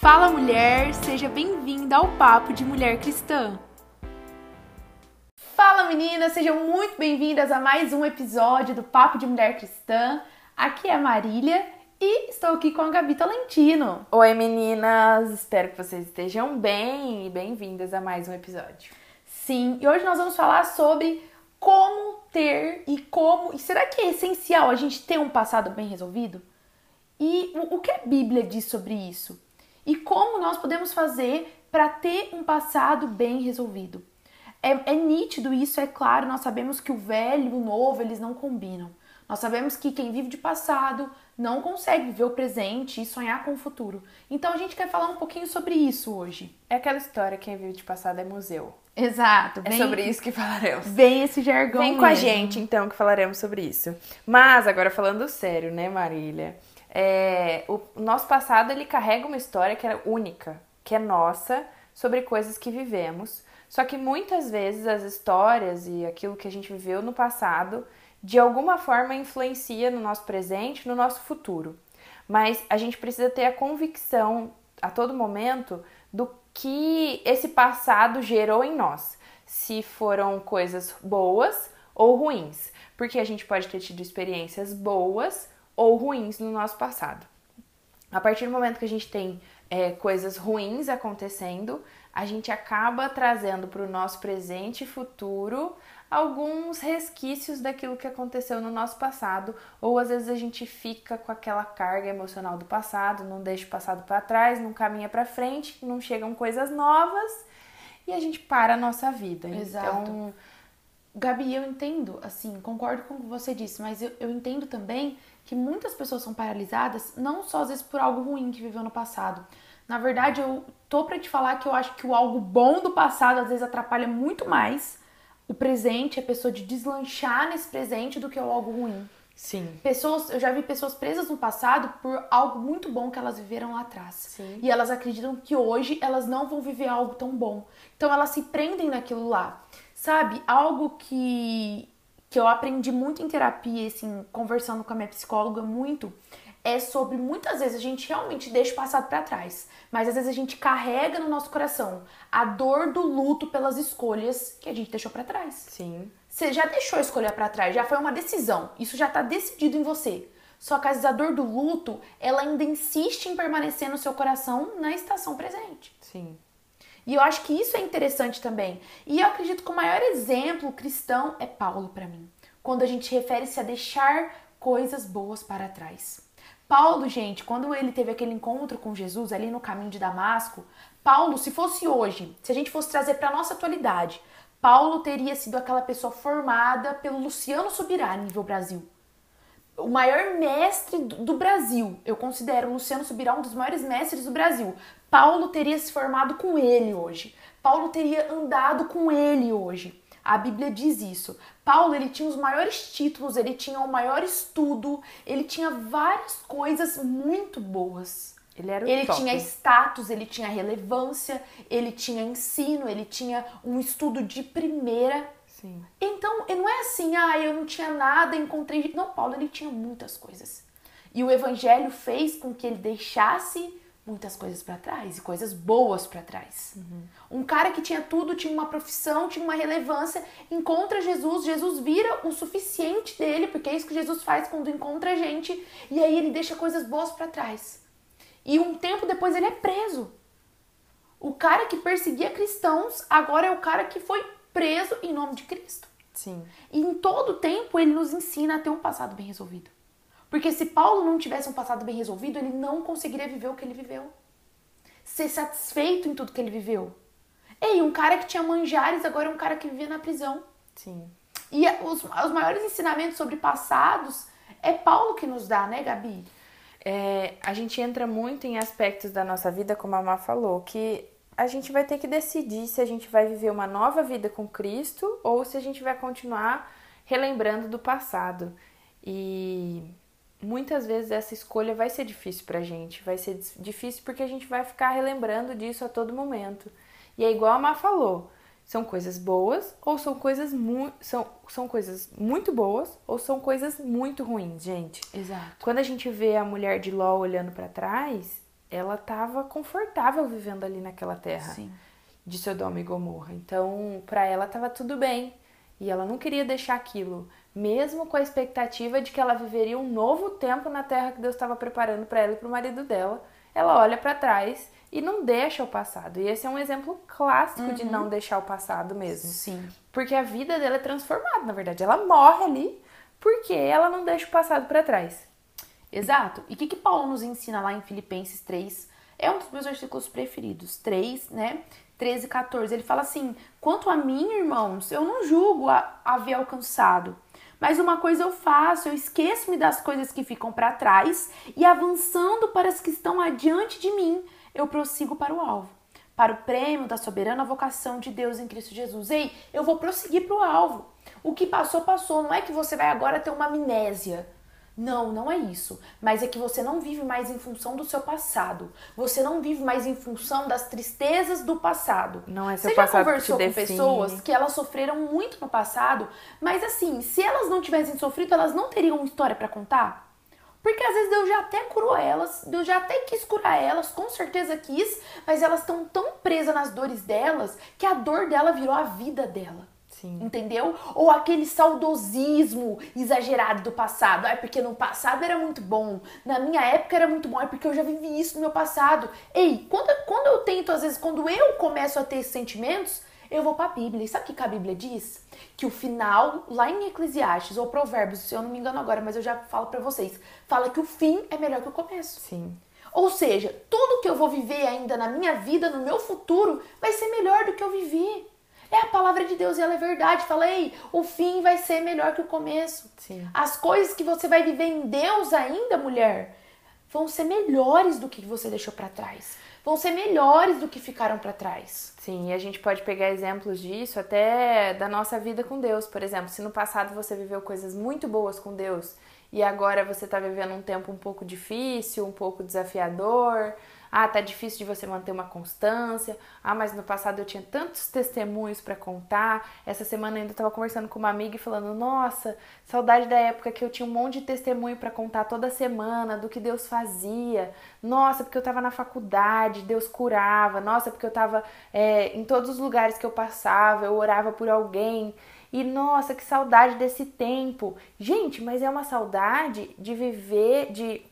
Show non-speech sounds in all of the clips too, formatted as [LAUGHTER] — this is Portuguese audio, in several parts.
Fala mulher, seja bem-vinda ao Papo de Mulher Cristã. Fala meninas, sejam muito bem-vindas a mais um episódio do Papo de Mulher Cristã. Aqui é a Marília e estou aqui com a Gabi Talentino. Oi meninas, espero que vocês estejam bem e bem-vindas a mais um episódio. Sim, e hoje nós vamos falar sobre como ter e como. E será que é essencial a gente ter um passado bem resolvido? E o que a Bíblia diz sobre isso? E como nós podemos fazer para ter um passado bem resolvido? É, é, nítido isso, é claro, nós sabemos que o velho e o novo eles não combinam. Nós sabemos que quem vive de passado não consegue viver o presente e sonhar com o futuro. Então a gente quer falar um pouquinho sobre isso hoje. É aquela história, quem vive de passado é museu. Exato. É sobre isso que falaremos. Vem esse jargão Vem mesmo. com a gente, então, que falaremos sobre isso. Mas, agora falando sério, né, Marília? É, o nosso passado, ele carrega uma história que é única, que é nossa, sobre coisas que vivemos. Só que muitas vezes as histórias e aquilo que a gente viveu no passado, de alguma forma influencia no nosso presente, no nosso futuro. Mas a gente precisa ter a convicção a todo momento do que esse passado gerou em nós, se foram coisas boas ou ruins, porque a gente pode ter tido experiências boas ou ruins no nosso passado. A partir do momento que a gente tem é, coisas ruins acontecendo, a gente acaba trazendo para o nosso presente e futuro alguns resquícios daquilo que aconteceu no nosso passado, ou às vezes a gente fica com aquela carga emocional do passado, não deixa o passado para trás, não caminha para frente, não chegam coisas novas e a gente para a nossa vida. Exato. Então, Gabi, eu entendo, assim, concordo com o que você disse, mas eu, eu entendo também que muitas pessoas são paralisadas, não só às vezes por algo ruim que viveu no passado. Na verdade, eu tô para te falar que eu acho que o algo bom do passado às vezes atrapalha muito mais o presente, a pessoa de deslanchar nesse presente do que o algo ruim. Sim. Pessoas, eu já vi pessoas presas no passado por algo muito bom que elas viveram lá atrás. Sim. E elas acreditam que hoje elas não vão viver algo tão bom. Então elas se prendem naquilo lá. Sabe? Algo que que eu aprendi muito em terapia, assim, conversando com a minha psicóloga muito, é sobre muitas vezes a gente realmente deixa o passado para trás, mas às vezes a gente carrega no nosso coração a dor do luto pelas escolhas que a gente deixou para trás. Sim. Você já deixou a escolha para trás, já foi uma decisão, isso já tá decidido em você. Só que às vezes a dor do luto, ela ainda insiste em permanecer no seu coração na estação presente. Sim. E eu acho que isso é interessante também. E eu acredito que o maior exemplo cristão é Paulo para mim, quando a gente refere-se a deixar coisas boas para trás. Paulo, gente, quando ele teve aquele encontro com Jesus ali no caminho de Damasco, Paulo, se fosse hoje, se a gente fosse trazer para nossa atualidade, Paulo teria sido aquela pessoa formada pelo Luciano Subirá nível Brasil. O maior mestre do Brasil, eu considero o Luciano Subirá um dos maiores mestres do Brasil. Paulo teria se formado com ele hoje. Paulo teria andado com ele hoje. A Bíblia diz isso. Paulo, ele tinha os maiores títulos, ele tinha o maior estudo, ele tinha várias coisas muito boas. Ele era Ele top. tinha status, ele tinha relevância, ele tinha ensino, ele tinha um estudo de primeira. Sim. Então, não é assim, ah, eu não tinha nada, encontrei. Não, Paulo, ele tinha muitas coisas. E o evangelho fez com que ele deixasse muitas coisas para trás e coisas boas para trás. Uhum. Um cara que tinha tudo, tinha uma profissão, tinha uma relevância, encontra Jesus, Jesus vira o suficiente dele, porque é isso que Jesus faz quando encontra a gente, e aí ele deixa coisas boas para trás. E um tempo depois ele é preso. O cara que perseguia cristãos agora é o cara que foi preso em nome de Cristo. Sim. E em todo tempo ele nos ensina a ter um passado bem resolvido. Porque se Paulo não tivesse um passado bem resolvido, ele não conseguiria viver o que ele viveu. Ser satisfeito em tudo que ele viveu. Ei, um cara que tinha manjares agora é um cara que vivia na prisão. Sim. E os, os maiores ensinamentos sobre passados é Paulo que nos dá, né, Gabi? É, a gente entra muito em aspectos da nossa vida, como a Má falou, que a gente vai ter que decidir se a gente vai viver uma nova vida com Cristo ou se a gente vai continuar relembrando do passado. E muitas vezes essa escolha vai ser difícil pra gente, vai ser difícil porque a gente vai ficar relembrando disso a todo momento. E é igual a Má falou, são coisas boas ou são coisas mu são, são coisas muito boas ou são coisas muito ruins, gente. Exato. Quando a gente vê a mulher de Ló olhando para trás, ela estava confortável vivendo ali naquela terra Sim. de Sodoma e Gomorra. Então, para ela estava tudo bem. E ela não queria deixar aquilo, mesmo com a expectativa de que ela viveria um novo tempo na terra que Deus estava preparando para ela e para o marido dela. Ela olha para trás e não deixa o passado. E esse é um exemplo clássico de não deixar o passado mesmo. Sim. Porque a vida dela é transformada, na verdade. Ela morre ali porque ela não deixa o passado para trás. Exato. E o que, que Paulo nos ensina lá em Filipenses 3? É um dos meus versículos preferidos. 3, né? 13 e 14. Ele fala assim: Quanto a mim, irmãos, eu não julgo a haver alcançado. Mas uma coisa eu faço, eu esqueço-me das coisas que ficam para trás e avançando para as que estão adiante de mim, eu prossigo para o alvo, para o prêmio da soberana vocação de Deus em Cristo Jesus. Ei, eu vou prosseguir para o alvo. O que passou, passou. Não é que você vai agora ter uma amnésia. Não, não é isso. Mas é que você não vive mais em função do seu passado. Você não vive mais em função das tristezas do passado. Não é seu você já passado que conversou te com define. pessoas que elas sofreram muito no passado, mas assim, se elas não tivessem sofrido, elas não teriam história para contar? Porque às vezes Deus já até curou elas, Deus já até quis curar elas, com certeza quis, mas elas estão tão presas nas dores delas que a dor dela virou a vida dela. Sim. Entendeu? Ou aquele saudosismo exagerado do passado. Ai, porque no passado era muito bom. Na minha época era muito bom. É porque eu já vivi isso no meu passado. Ei, quando, quando eu tento, às vezes, quando eu começo a ter esses sentimentos, eu vou pra Bíblia. E sabe o que a Bíblia diz? Que o final, lá em Eclesiastes ou Provérbios, se eu não me engano agora, mas eu já falo pra vocês, fala que o fim é melhor que o começo. Sim. Ou seja, tudo que eu vou viver ainda na minha vida, no meu futuro, vai ser melhor do que eu vivi. É a palavra de Deus e ela é verdade. Falei, o fim vai ser melhor que o começo. Sim. As coisas que você vai viver em Deus ainda, mulher, vão ser melhores do que você deixou pra trás. Vão ser melhores do que ficaram pra trás. Sim, e a gente pode pegar exemplos disso até da nossa vida com Deus. Por exemplo, se no passado você viveu coisas muito boas com Deus e agora você está vivendo um tempo um pouco difícil, um pouco desafiador. Ah, tá difícil de você manter uma constância. Ah, mas no passado eu tinha tantos testemunhos para contar. Essa semana eu ainda estava conversando com uma amiga e falando: "Nossa, saudade da época que eu tinha um monte de testemunho para contar toda semana do que Deus fazia. Nossa, porque eu estava na faculdade, Deus curava. Nossa, porque eu estava é, em todos os lugares que eu passava, eu orava por alguém." E nossa, que saudade desse tempo. Gente, mas é uma saudade de viver, de,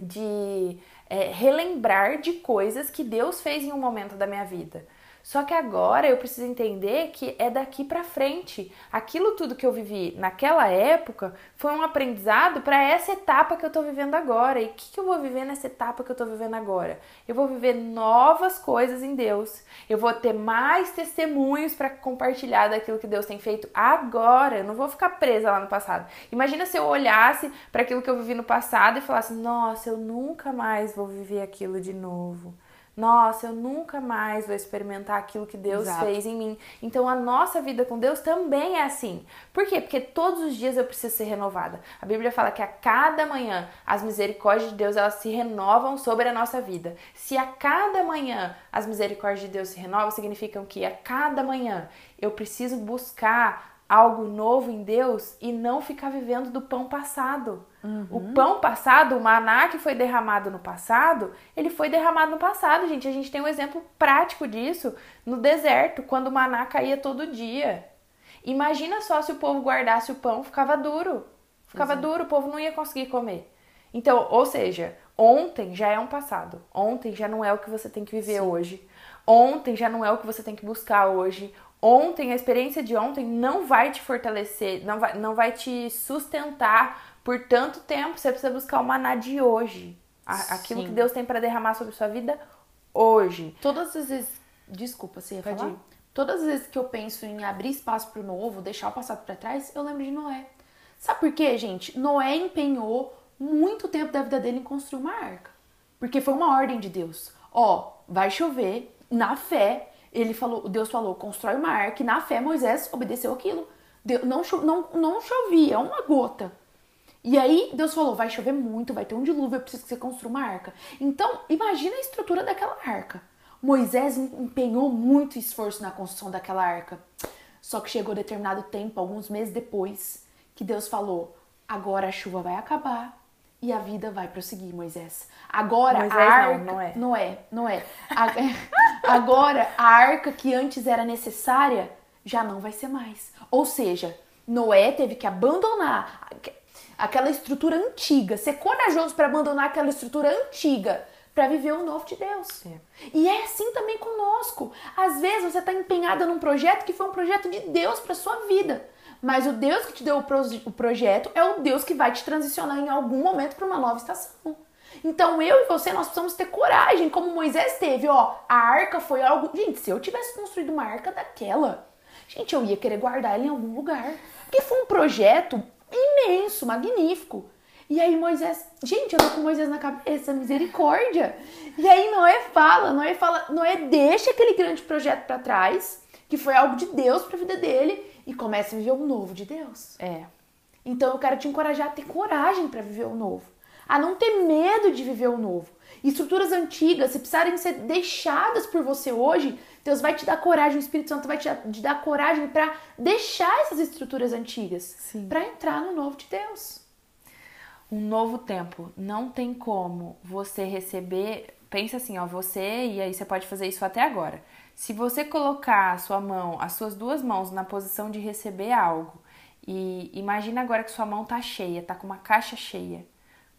de é, relembrar de coisas que Deus fez em um momento da minha vida. Só que agora eu preciso entender que é daqui para frente. Aquilo tudo que eu vivi naquela época foi um aprendizado para essa etapa que eu tô vivendo agora. E o que, que eu vou viver nessa etapa que eu tô vivendo agora? Eu vou viver novas coisas em Deus. Eu vou ter mais testemunhos para compartilhar daquilo que Deus tem feito agora. Eu não vou ficar presa lá no passado. Imagina se eu olhasse para aquilo que eu vivi no passado e falasse: "Nossa, eu nunca mais vou viver aquilo de novo". Nossa, eu nunca mais vou experimentar aquilo que Deus Exato. fez em mim. Então a nossa vida com Deus também é assim. Por quê? Porque todos os dias eu preciso ser renovada. A Bíblia fala que a cada manhã as misericórdias de Deus elas se renovam sobre a nossa vida. Se a cada manhã as misericórdias de Deus se renovam, significam que a cada manhã eu preciso buscar algo novo em Deus e não ficar vivendo do pão passado. O pão passado, o maná que foi derramado no passado, ele foi derramado no passado, gente. A gente tem um exemplo prático disso no deserto, quando o maná caía todo dia. Imagina só se o povo guardasse o pão, ficava duro. Ficava duro, o povo não ia conseguir comer. Então, ou seja, ontem já é um passado. Ontem já não é o que você tem que viver hoje. Ontem já não é o que você tem que buscar hoje. Ontem, a experiência de ontem não vai te fortalecer, não vai, não vai te sustentar por tanto tempo. Você precisa buscar o maná de hoje. A- Aquilo que Deus tem para derramar sobre sua vida hoje. Todas as vezes. Desculpa, você ia Pode falar? ir. Todas as vezes que eu penso em abrir espaço pro novo, deixar o passado pra trás, eu lembro de Noé. Sabe por quê, gente? Noé empenhou muito tempo da vida dele em construir uma arca. Porque foi uma ordem de Deus. Ó, vai chover, na fé, ele falou, Deus falou, constrói uma arca, e na fé Moisés obedeceu aquilo. Deu- não, não, não chovia, uma gota. E aí Deus falou, vai chover muito, vai ter um dilúvio, eu preciso que você construa uma arca. Então, imagina a estrutura daquela arca. Moisés em- empenhou muito esforço na construção daquela arca. Só que chegou determinado tempo, alguns meses depois, que Deus falou: agora a chuva vai acabar e a vida vai prosseguir, Moisés. Agora Moisés a arca, não, não [LAUGHS] é. não é, não é. A agora a arca que antes era necessária já não vai ser mais. Ou seja, Noé teve que abandonar aque- aquela estrutura antiga, ser corajoso para abandonar aquela estrutura antiga para viver o novo de Deus. É. E é assim também conosco. Às vezes você está empenhada num projeto que foi um projeto de Deus para sua vida. Mas o Deus que te deu o, proje- o projeto é o Deus que vai te transicionar em algum momento para uma nova estação. Então eu e você nós precisamos ter coragem, como Moisés teve, ó. A arca foi algo, gente, se eu tivesse construído uma arca daquela, gente, eu ia querer guardar ela em algum lugar, porque foi um projeto imenso, magnífico. E aí Moisés, gente, eu tô com Moisés na cabeça, misericórdia. E aí Noé fala, Noé fala, Noé deixa aquele grande projeto para trás, que foi algo de Deus para a vida dele, e começa a viver o novo de Deus. É. Então eu quero te encorajar a ter coragem para viver o novo, a não ter medo de viver o novo. Estruturas antigas, se precisarem ser deixadas por você hoje, Deus vai te dar coragem, o Espírito Santo vai te dar, te dar coragem para deixar essas estruturas antigas, para entrar no novo de Deus. um novo tempo. Não tem como você receber. Pensa assim, ó, você, e aí você pode fazer isso até agora. Se você colocar a sua mão, as suas duas mãos na posição de receber algo, e imagina agora que sua mão tá cheia, tá com uma caixa cheia.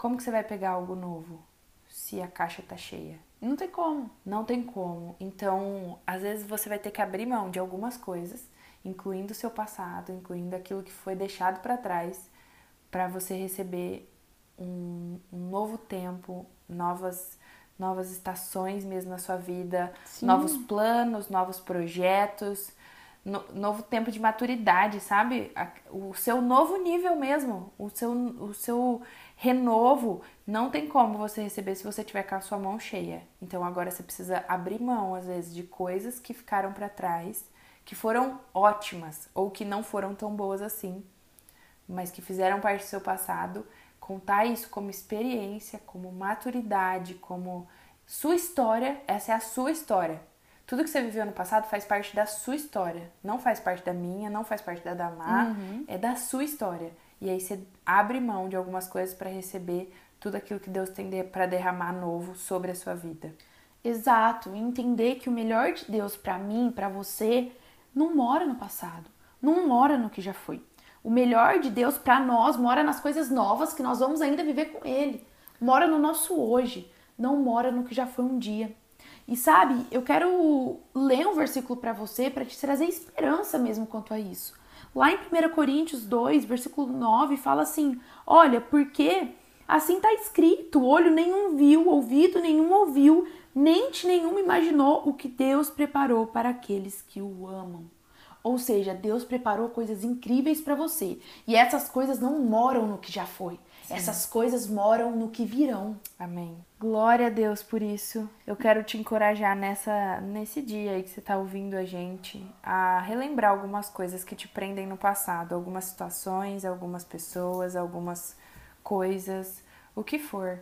Como que você vai pegar algo novo se a caixa tá cheia? Não tem como. Não tem como. Então, às vezes você vai ter que abrir mão de algumas coisas, incluindo o seu passado, incluindo aquilo que foi deixado para trás, para você receber um, um novo tempo, novas novas estações mesmo na sua vida, Sim. novos planos, novos projetos, no- novo tempo de maturidade, sabe? O seu novo nível mesmo, o seu, o seu renovo, não tem como você receber se você tiver com a sua mão cheia. Então agora você precisa abrir mão, às vezes, de coisas que ficaram para trás, que foram ótimas ou que não foram tão boas assim, mas que fizeram parte do seu passado, contar isso como experiência, como maturidade, como sua história, essa é a sua história. Tudo que você viveu no passado faz parte da sua história, não faz parte da minha, não faz parte da Damar, é da sua história. E aí você abre mão de algumas coisas para receber tudo aquilo que Deus tem para derramar novo sobre a sua vida. Exato, entender que o melhor de Deus pra mim, pra você, não mora no passado, não mora no que já foi. O melhor de Deus pra nós mora nas coisas novas que nós vamos ainda viver com Ele. Mora no nosso hoje, não mora no que já foi um dia. E sabe, eu quero ler um versículo pra você para te trazer esperança mesmo quanto a isso. Lá em 1 Coríntios 2, versículo 9, fala assim: Olha, porque assim está escrito: olho nenhum viu, ouvido nenhum ouviu, mente nenhuma imaginou o que Deus preparou para aqueles que o amam. Ou seja, Deus preparou coisas incríveis para você. E essas coisas não moram no que já foi. Essas coisas moram no que virão. Amém. Glória a Deus por isso. Eu quero te encorajar nessa nesse dia aí que você está ouvindo a gente a relembrar algumas coisas que te prendem no passado, algumas situações, algumas pessoas, algumas coisas, o que for.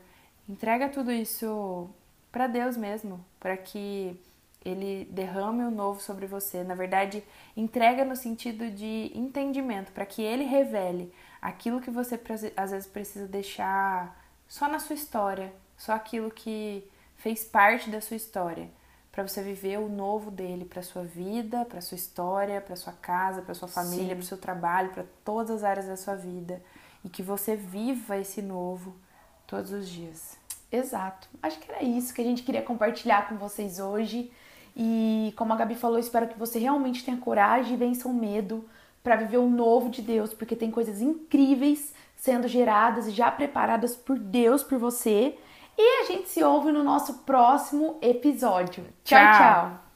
Entrega tudo isso para Deus mesmo, para que ele derrame o novo sobre você. Na verdade, entrega no sentido de entendimento, para que ele revele aquilo que você às vezes precisa deixar só na sua história, só aquilo que fez parte da sua história, para você viver o novo dele para sua vida, para sua história, para sua casa, para sua família, para seu trabalho, para todas as áreas da sua vida e que você viva esse novo todos os dias. Exato. Acho que era isso que a gente queria compartilhar com vocês hoje. E como a Gabi falou, espero que você realmente tenha coragem e vença o medo para viver o novo de Deus, porque tem coisas incríveis sendo geradas e já preparadas por Deus por você. E a gente se ouve no nosso próximo episódio. tchau. Tchau. tchau.